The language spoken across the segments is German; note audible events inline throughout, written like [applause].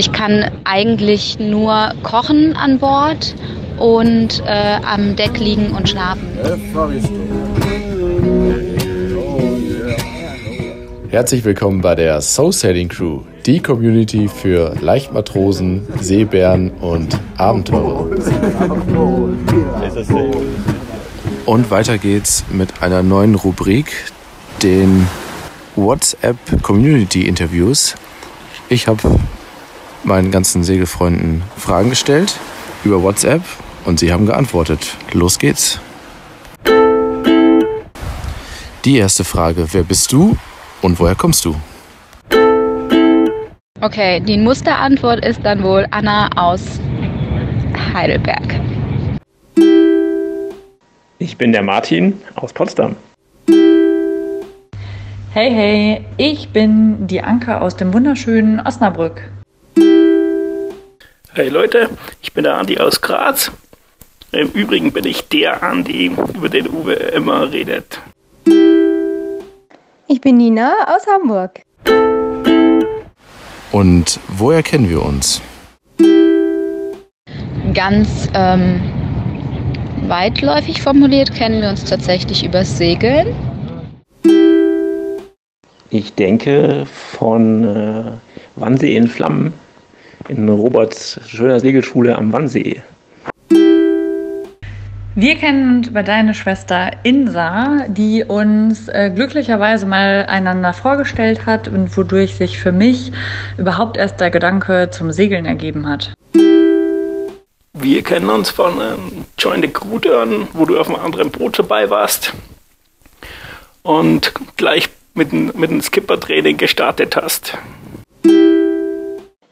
Ich kann eigentlich nur kochen an Bord und äh, am Deck liegen und schlafen. Herzlich willkommen bei der Soul Sailing Crew, die Community für Leichtmatrosen, Seebären und Abenteurer. Und weiter geht's mit einer neuen Rubrik, den WhatsApp Community Interviews. Ich habe meinen ganzen Segelfreunden Fragen gestellt über WhatsApp und sie haben geantwortet. Los geht's. Die erste Frage, wer bist du und woher kommst du? Okay, die Musterantwort ist dann wohl Anna aus Heidelberg. Ich bin der Martin aus Potsdam. Hey, hey, ich bin die Anke aus dem wunderschönen Osnabrück. Hey Leute, ich bin der Andi aus Graz. Im Übrigen bin ich der Andi, über den Uwe immer redet. Ich bin Nina aus Hamburg. Und woher kennen wir uns? Ganz ähm, weitläufig formuliert kennen wir uns tatsächlich übers Segeln. Ich denke von äh, Wannsee in Flammen in Roberts schöner Segelschule am Wannsee. Wir kennen uns über deine Schwester Insa, die uns äh, glücklicherweise mal einander vorgestellt hat und wodurch sich für mich überhaupt erst der Gedanke zum Segeln ergeben hat. Wir kennen uns von ähm, Join the Crew Turn, wo du auf einem anderen Boot dabei warst und gleich mit, mit dem Skipper-Training gestartet hast.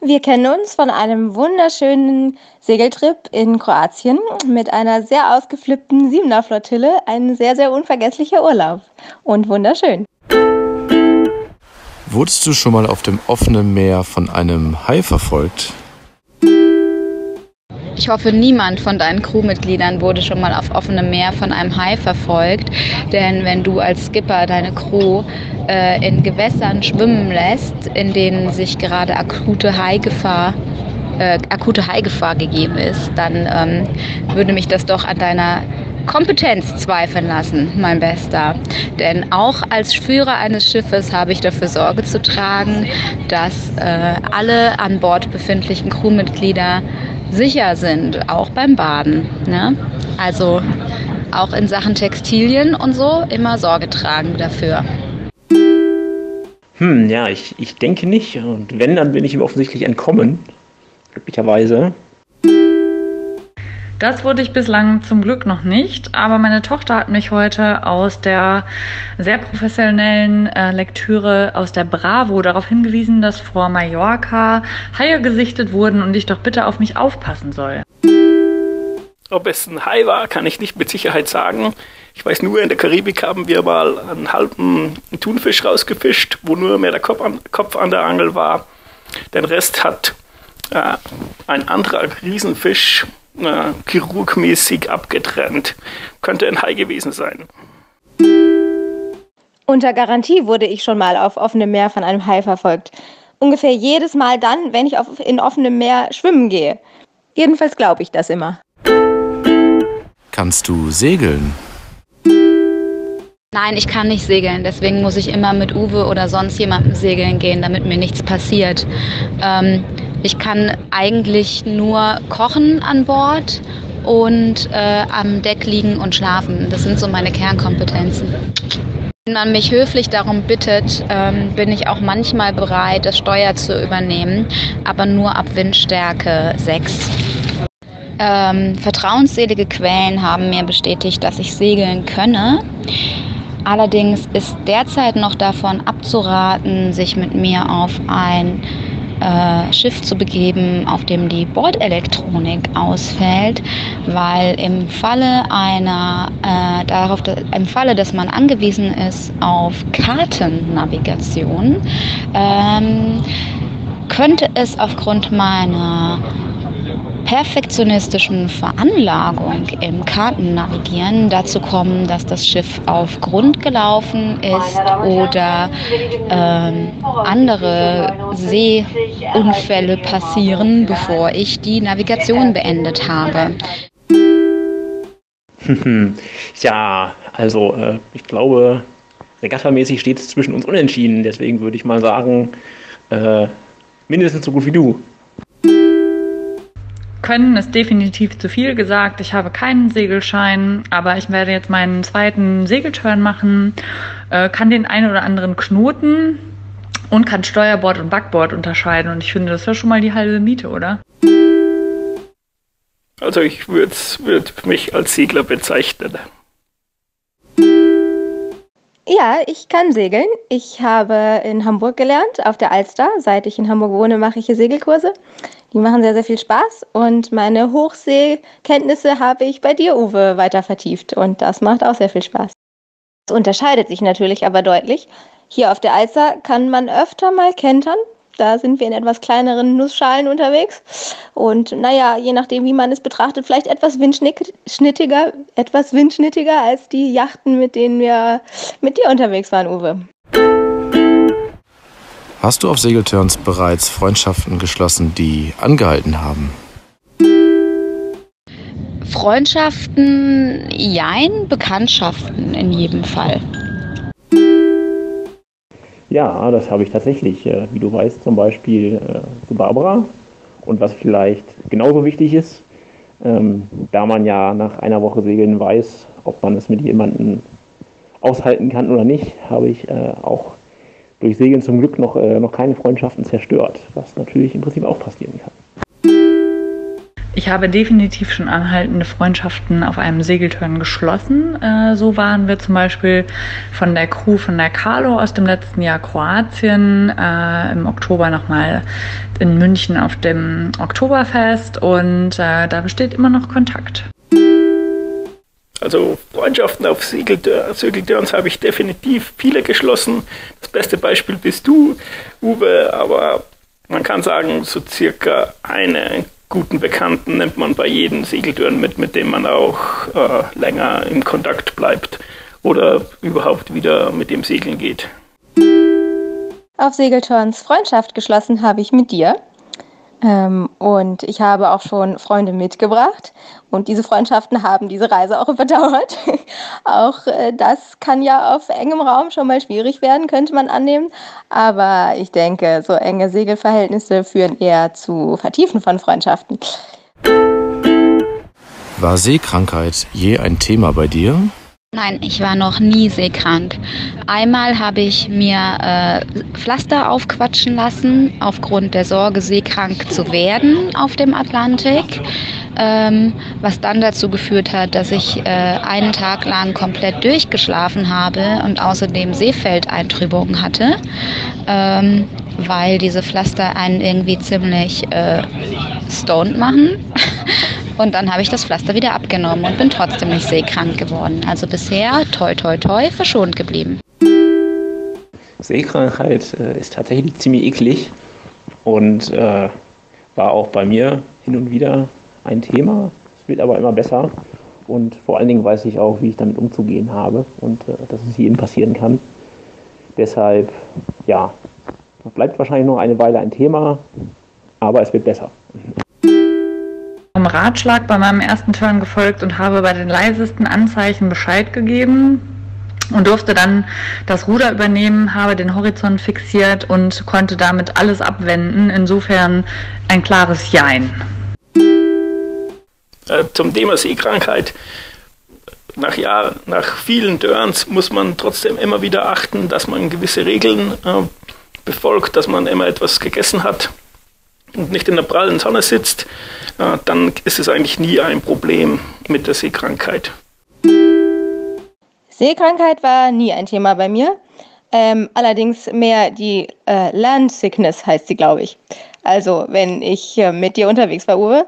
Wir kennen uns von einem wunderschönen Segeltrip in Kroatien mit einer sehr ausgeflippten Siebener Flottille. Ein sehr, sehr unvergesslicher Urlaub und wunderschön. Wurdest du schon mal auf dem offenen Meer von einem Hai verfolgt? Ich hoffe, niemand von deinen Crewmitgliedern wurde schon mal auf offenem Meer von einem Hai verfolgt. Denn wenn du als Skipper deine Crew äh, in Gewässern schwimmen lässt, in denen sich gerade akute Haigefahr äh, akute Haigefahr gegeben ist, dann ähm, würde mich das doch an deiner Kompetenz zweifeln lassen, mein Bester. Denn auch als Führer eines Schiffes habe ich dafür Sorge zu tragen, dass äh, alle an Bord befindlichen Crewmitglieder sicher sind, auch beim Baden. Ne? Also auch in Sachen Textilien und so immer Sorge tragen dafür. Hm, ja, ich, ich denke nicht. Und wenn, dann bin ich ihm offensichtlich entkommen. Glücklicherweise. Das wurde ich bislang zum Glück noch nicht, aber meine Tochter hat mich heute aus der sehr professionellen äh, Lektüre aus der Bravo darauf hingewiesen, dass vor Mallorca Haie gesichtet wurden und ich doch bitte auf mich aufpassen soll. Ob es ein Hai war, kann ich nicht mit Sicherheit sagen. Ich weiß nur, in der Karibik haben wir mal einen halben Thunfisch rausgefischt, wo nur mehr der Kopf an, Kopf an der Angel war. Den Rest hat äh, ein anderer Riesenfisch äh, chirurgmäßig abgetrennt. Könnte ein Hai gewesen sein. Unter Garantie wurde ich schon mal auf offenem Meer von einem Hai verfolgt. Ungefähr jedes Mal dann, wenn ich auf, in offenem Meer schwimmen gehe. Jedenfalls glaube ich das immer. Kannst du segeln? Nein, ich kann nicht segeln. Deswegen muss ich immer mit Uwe oder sonst jemandem segeln gehen, damit mir nichts passiert. Ähm, ich kann eigentlich nur kochen an Bord und äh, am Deck liegen und schlafen. Das sind so meine Kernkompetenzen. Wenn man mich höflich darum bittet, ähm, bin ich auch manchmal bereit, das Steuer zu übernehmen, aber nur ab Windstärke 6. Ähm, vertrauensselige Quellen haben mir bestätigt, dass ich segeln könne. Allerdings ist derzeit noch davon abzuraten, sich mit mir auf ein äh, Schiff zu begeben, auf dem die Bordelektronik ausfällt, weil im Falle einer äh, darauf, im Falle, dass man angewiesen ist auf Kartennavigation, ähm, könnte es aufgrund meiner perfektionistischen Veranlagung im Kartennavigieren dazu kommen, dass das Schiff auf Grund gelaufen ist oder ähm, andere Seeunfälle passieren, bevor ich die Navigation beendet habe. [laughs] ja, also äh, ich glaube, regattamäßig steht es zwischen uns unentschieden. Deswegen würde ich mal sagen, äh, mindestens so gut wie du. Können ist definitiv zu viel gesagt. Ich habe keinen Segelschein, aber ich werde jetzt meinen zweiten Segelturn machen, äh, kann den einen oder anderen Knoten und kann Steuerbord und Backbord unterscheiden. Und ich finde, das ist ja schon mal die halbe Miete, oder? Also ich würde würd mich als Segler bezeichnen. Ja, ich kann segeln. Ich habe in Hamburg gelernt, auf der Alster. Seit ich in Hamburg wohne, mache ich hier Segelkurse. Die machen sehr, sehr viel Spaß. Und meine Hochseekenntnisse habe ich bei dir, Uwe, weiter vertieft. Und das macht auch sehr viel Spaß. Es unterscheidet sich natürlich aber deutlich. Hier auf der Alster kann man öfter mal kentern. Da sind wir in etwas kleineren Nussschalen unterwegs. Und naja, je nachdem, wie man es betrachtet, vielleicht etwas windschnittiger, etwas windschnittiger als die Yachten, mit denen wir mit dir unterwegs waren, Uwe. Hast du auf Segelturns bereits Freundschaften geschlossen, die angehalten haben? Freundschaften, jein, Bekanntschaften in jedem Fall. Ja, das habe ich tatsächlich. Äh, wie du weißt, zum Beispiel äh, zu Barbara. Und was vielleicht genauso wichtig ist, ähm, da man ja nach einer Woche Segeln weiß, ob man es mit jemandem aushalten kann oder nicht, habe ich äh, auch durch Segeln zum Glück noch, noch keine Freundschaften zerstört, was natürlich im Prinzip auch passieren kann. Ich habe definitiv schon anhaltende Freundschaften auf einem Segeltörn geschlossen. Äh, so waren wir zum Beispiel von der Crew von der Carlo aus dem letzten Jahr Kroatien äh, im Oktober nochmal in München auf dem Oktoberfest und äh, da besteht immer noch Kontakt. Also Freundschaften auf Segeltörns habe ich definitiv viele geschlossen. Das beste Beispiel bist du, Uwe, aber man kann sagen, so circa eine guten Bekannten nimmt man bei jedem Segeltörn mit, mit dem man auch äh, länger im Kontakt bleibt oder überhaupt wieder mit dem Segeln geht. Auf Segelturns Freundschaft geschlossen habe ich mit dir. Ähm, und ich habe auch schon Freunde mitgebracht. Und diese Freundschaften haben diese Reise auch [laughs] überdauert. auch äh, das kann ja auf engem Raum schon mal schwierig werden, könnte man annehmen. Aber ich denke, so enge Segelverhältnisse führen eher zu Vertiefen von Freundschaften. War Seekrankheit je ein Thema bei dir? Nein, ich war noch nie seekrank. Einmal habe ich mir äh, Pflaster aufquatschen lassen, aufgrund der Sorge, seekrank zu werden auf dem Atlantik, ähm, was dann dazu geführt hat, dass ich äh, einen Tag lang komplett durchgeschlafen habe und außerdem Seefeldeintrübungen hatte, ähm, weil diese Pflaster einen irgendwie ziemlich äh, stoned machen. Und dann habe ich das Pflaster wieder abgenommen und bin trotzdem nicht seekrank geworden. Also bisher, toi, toi, toi, verschont geblieben. Seekrankheit äh, ist tatsächlich ziemlich eklig und äh, war auch bei mir hin und wieder ein Thema. Es wird aber immer besser und vor allen Dingen weiß ich auch, wie ich damit umzugehen habe und äh, dass es jedem passieren kann. Deshalb, ja, bleibt wahrscheinlich noch eine Weile ein Thema, aber es wird besser Ratschlag bei meinem ersten Turn gefolgt und habe bei den leisesten Anzeichen Bescheid gegeben und durfte dann das Ruder übernehmen, habe den Horizont fixiert und konnte damit alles abwenden. Insofern ein klares Jein. Äh, zum Thema Seekrankheit. Nach, Jahr, nach vielen Turns muss man trotzdem immer wieder achten, dass man gewisse Regeln äh, befolgt, dass man immer etwas gegessen hat und nicht in der prallen Sonne sitzt, dann ist es eigentlich nie ein Problem mit der Seekrankheit. Seekrankheit war nie ein Thema bei mir. Ähm, allerdings mehr die äh, Land Sickness heißt sie, glaube ich. Also wenn ich äh, mit dir unterwegs war, Uwe,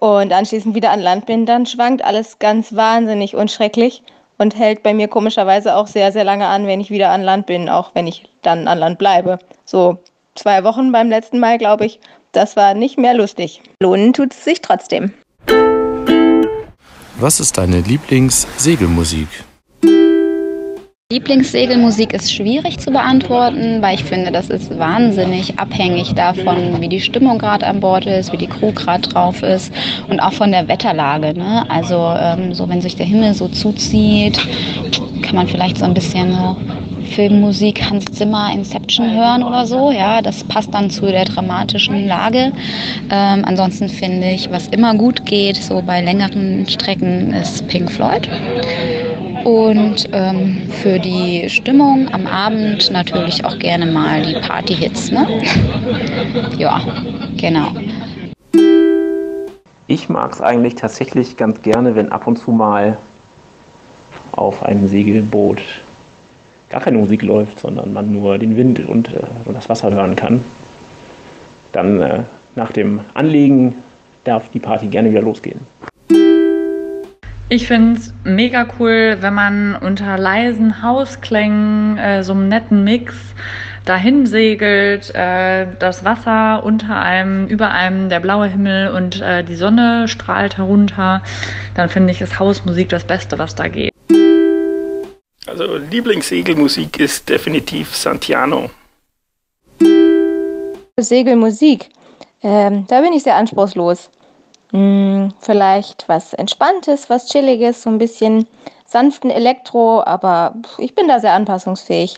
und anschließend wieder an Land bin, dann schwankt alles ganz wahnsinnig und schrecklich und hält bei mir komischerweise auch sehr, sehr lange an, wenn ich wieder an Land bin, auch wenn ich dann an Land bleibe. So zwei Wochen beim letzten Mal, glaube ich, das war nicht mehr lustig. Lohnen tut es sich trotzdem. Was ist deine Lieblingssegelmusik? Lieblingssegelmusik ist schwierig zu beantworten, weil ich finde, das ist wahnsinnig abhängig davon, wie die Stimmung gerade an Bord ist, wie die Crew gerade drauf ist und auch von der Wetterlage. Ne? Also ähm, so wenn sich der Himmel so zuzieht, kann man vielleicht so ein bisschen so Filmmusik Hans Zimmer Inception hören oder so. Ja, das passt dann zu der dramatischen Lage. Ähm, ansonsten finde ich, was immer gut geht, so bei längeren Strecken, ist Pink Floyd. Und ähm, für die Stimmung am Abend natürlich auch gerne mal die Partyhits. Ne? [laughs] ja, genau. Ich mag es eigentlich tatsächlich ganz gerne, wenn ab und zu mal auf einem Segelboot gar keine Musik läuft, sondern man nur den Wind und, äh, und das Wasser hören kann. Dann äh, nach dem Anlegen darf die Party gerne wieder losgehen. Ich finde es mega cool, wenn man unter leisen Hausklängen, äh, so einem netten Mix, dahin segelt, äh, das Wasser unter einem, über einem, der blaue Himmel und äh, die Sonne strahlt herunter, dann finde ich, ist Hausmusik das Beste, was da geht. Also Lieblingssegelmusik ist definitiv Santiano. Segelmusik, ähm, da bin ich sehr anspruchslos. Hm, vielleicht was Entspanntes, was Chilliges, so ein bisschen sanften Elektro, aber ich bin da sehr anpassungsfähig.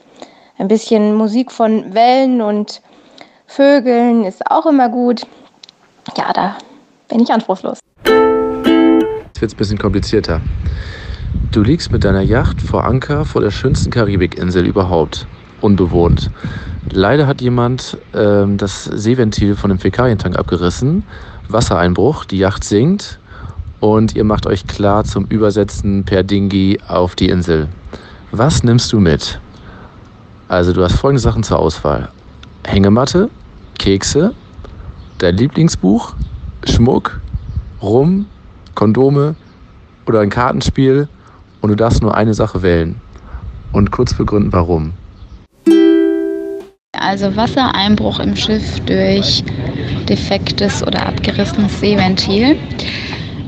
Ein bisschen Musik von Wellen und Vögeln ist auch immer gut. Ja, da bin ich anspruchslos. Jetzt wird es ein bisschen komplizierter. Du liegst mit deiner Yacht vor Anker vor der schönsten Karibikinsel überhaupt, unbewohnt. Leider hat jemand ähm, das Seeventil von dem Fäkalientank abgerissen Wassereinbruch, die Yacht sinkt und ihr macht euch klar zum Übersetzen per Dingi auf die Insel. Was nimmst du mit? Also du hast folgende Sachen zur Auswahl. Hängematte, Kekse, dein Lieblingsbuch, Schmuck, Rum, Kondome oder ein Kartenspiel und du darfst nur eine Sache wählen. Und kurz begründen, warum. Also Wassereinbruch im Schiff durch defektes oder abgerissenes Seeventil.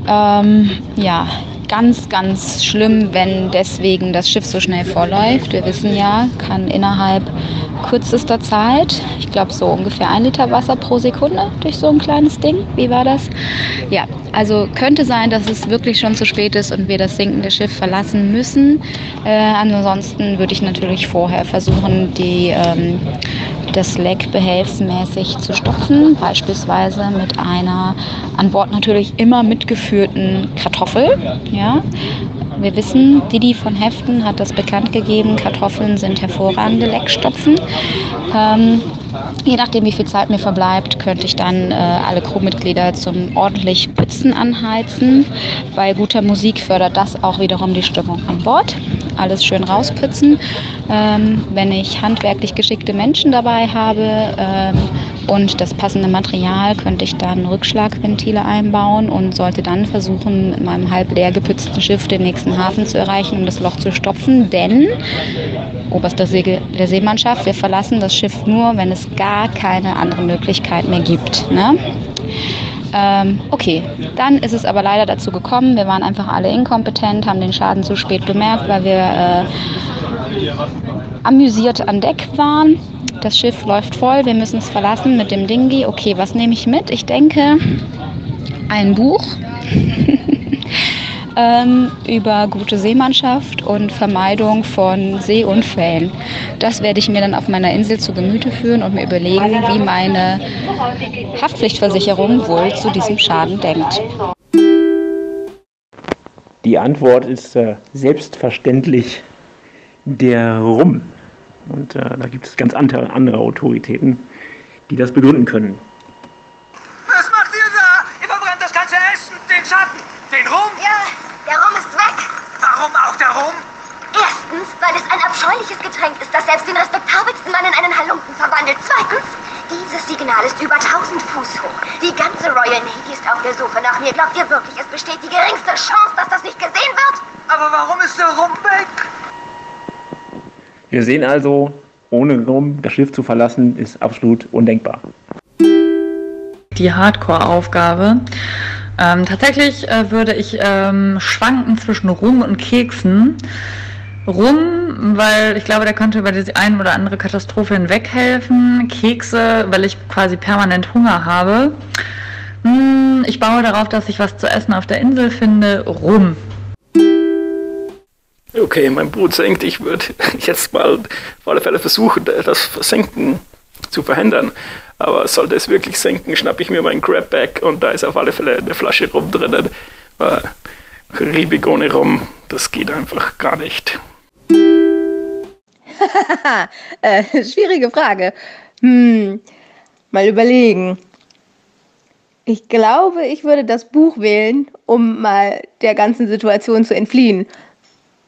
Ähm, ja, ganz, ganz schlimm, wenn deswegen das Schiff so schnell vorläuft. Wir wissen ja, kann innerhalb kürzester Zeit, ich glaube so ungefähr ein Liter Wasser pro Sekunde durch so ein kleines Ding. Wie war das? Ja, also könnte sein, dass es wirklich schon zu spät ist und wir das sinkende Schiff verlassen müssen. Äh, ansonsten würde ich natürlich vorher versuchen, die ähm, das Leck behelfsmäßig zu stopfen, beispielsweise mit einer an Bord natürlich immer mitgeführten Kartoffel. Ja. Wir wissen, Didi von Heften hat das bekannt gegeben, Kartoffeln sind hervorragende Leckstopfen. Ähm, Je nachdem, wie viel Zeit mir verbleibt, könnte ich dann äh, alle Crewmitglieder zum ordentlich Pützen anheizen. Bei guter Musik fördert das auch wiederum die Stimmung an Bord. Alles schön rauspützen. Ähm, wenn ich handwerklich geschickte Menschen dabei habe ähm, und das passende Material, könnte ich dann Rückschlagventile einbauen und sollte dann versuchen, mit meinem halb leer gepützten Schiff den nächsten Hafen zu erreichen, um das Loch zu stopfen. Denn, oberster Segel der Seemannschaft, wir verlassen das Schiff nur, wenn es gar keine andere Möglichkeit mehr gibt. Ne? Ähm, okay, dann ist es aber leider dazu gekommen, wir waren einfach alle inkompetent, haben den Schaden zu spät bemerkt, weil wir äh, amüsiert an Deck waren. Das Schiff läuft voll, wir müssen es verlassen mit dem Dingi. Okay, was nehme ich mit? Ich denke, ein Buch. Ähm, über gute Seemannschaft und Vermeidung von Seeunfällen. Das werde ich mir dann auf meiner Insel zu Gemüte führen und mir überlegen, wie meine Haftpflichtversicherung wohl zu diesem Schaden denkt. Die Antwort ist äh, selbstverständlich der Rum. Und äh, da gibt es ganz andere, andere Autoritäten, die das begründen können. Was macht ihr da? Ihr verbrennt das ganze Essen, den Schatten, den Rum. Ja, der Rum ist weg. Warum auch der Rum? Erstens, weil es ein abscheuliches Getränk ist, das selbst den respektabelsten Mann in einen Halunken verwandelt. Zweitens, dieses Signal ist über 1000 Fuß hoch. Die ganze Royal Navy ist auf der Suche nach mir. Glaubt ihr wirklich, es besteht die geringste Chance, dass das nicht gesehen wird? Aber warum ist der Rum weg? Wir sehen also, ohne Rum das Schiff zu verlassen, ist absolut undenkbar. die Hardcore-Aufgabe. Ähm, tatsächlich äh, würde ich ähm, schwanken zwischen Rum und Keksen. Rum, weil ich glaube, der könnte über die ein oder andere Katastrophe hinweghelfen. Kekse, weil ich quasi permanent Hunger habe. Hm, ich baue darauf, dass ich was zu essen auf der Insel finde. Rum. Okay, mein Boot senkt. Ich würde [laughs] jetzt mal auf alle Fälle versuchen, das Senken zu verhindern. Aber sollte es wirklich senken, schnappe ich mir meinen Grabback und da ist auf alle Fälle eine Flasche Rum drinnen. Äh, Karibik ohne Rum, das geht einfach gar nicht. [laughs] äh, schwierige Frage. Hm, mal überlegen. Ich glaube, ich würde das Buch wählen, um mal der ganzen Situation zu entfliehen,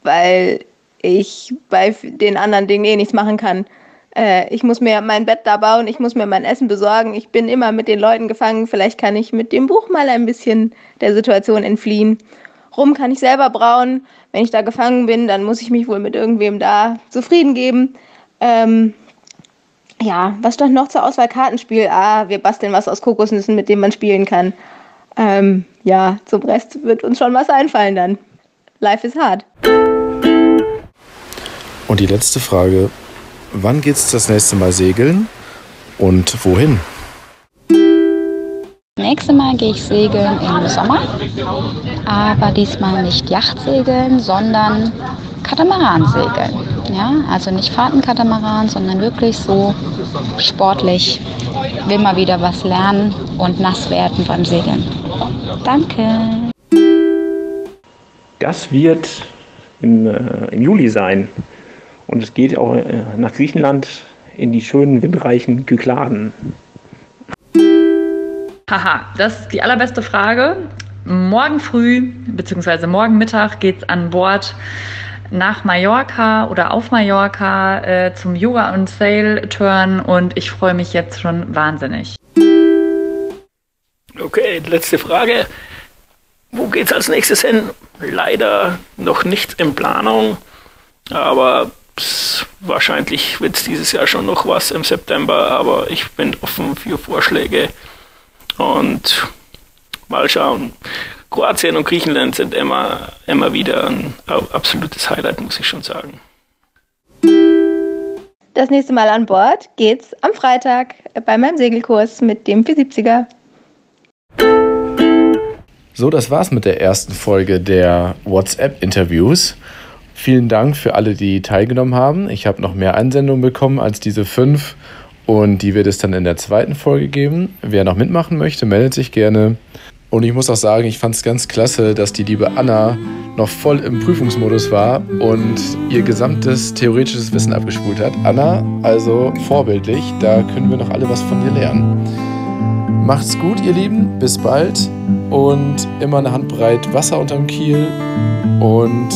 weil ich bei den anderen Dingen eh nichts machen kann. Äh, ich muss mir mein Bett da bauen, ich muss mir mein Essen besorgen, ich bin immer mit den Leuten gefangen. Vielleicht kann ich mit dem Buch mal ein bisschen der Situation entfliehen. Rum kann ich selber brauen. Wenn ich da gefangen bin, dann muss ich mich wohl mit irgendwem da zufrieden geben. Ähm, ja, was stand noch zur Auswahl? Kartenspiel. Ah, wir basteln was aus Kokosnüssen, mit dem man spielen kann. Ähm, ja, zum Rest wird uns schon was einfallen dann. Life is hard. Und die letzte Frage. Wann geht's das nächste Mal segeln und wohin? Nächstes Mal gehe ich segeln im Sommer, aber diesmal nicht Yachtsegeln, sondern Katamaransegeln. Ja, also nicht Fahrtenkatamaran, sondern wirklich so sportlich. Will mal wieder was lernen und nass werden beim Segeln. Danke. Das wird im, äh, im Juli sein. Und es geht auch äh, nach Griechenland in die schönen windreichen Kykladen. Haha, das ist die allerbeste Frage. Morgen früh bzw. morgen Mittag geht es an Bord nach Mallorca oder auf Mallorca äh, zum Yoga und Sail Turn und ich freue mich jetzt schon wahnsinnig. Okay, letzte Frage. Wo geht's als nächstes hin? Leider noch nicht in Planung, aber wahrscheinlich wird es dieses Jahr schon noch was im September, aber ich bin offen für Vorschläge und mal schauen. Kroatien und Griechenland sind immer, immer wieder ein absolutes Highlight, muss ich schon sagen. Das nächste Mal an Bord geht's am Freitag bei meinem Segelkurs mit dem 470er. So, das war's mit der ersten Folge der WhatsApp-Interviews. Vielen Dank für alle, die teilgenommen haben. Ich habe noch mehr Einsendungen bekommen als diese fünf und die wird es dann in der zweiten Folge geben. Wer noch mitmachen möchte, meldet sich gerne. Und ich muss auch sagen, ich fand es ganz klasse, dass die liebe Anna noch voll im Prüfungsmodus war und ihr gesamtes theoretisches Wissen abgespult hat. Anna, also vorbildlich, da können wir noch alle was von dir lernen. Macht's gut, ihr Lieben, bis bald und immer eine Handbreit Wasser unterm Kiel und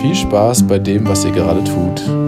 viel Spaß bei dem, was ihr gerade tut.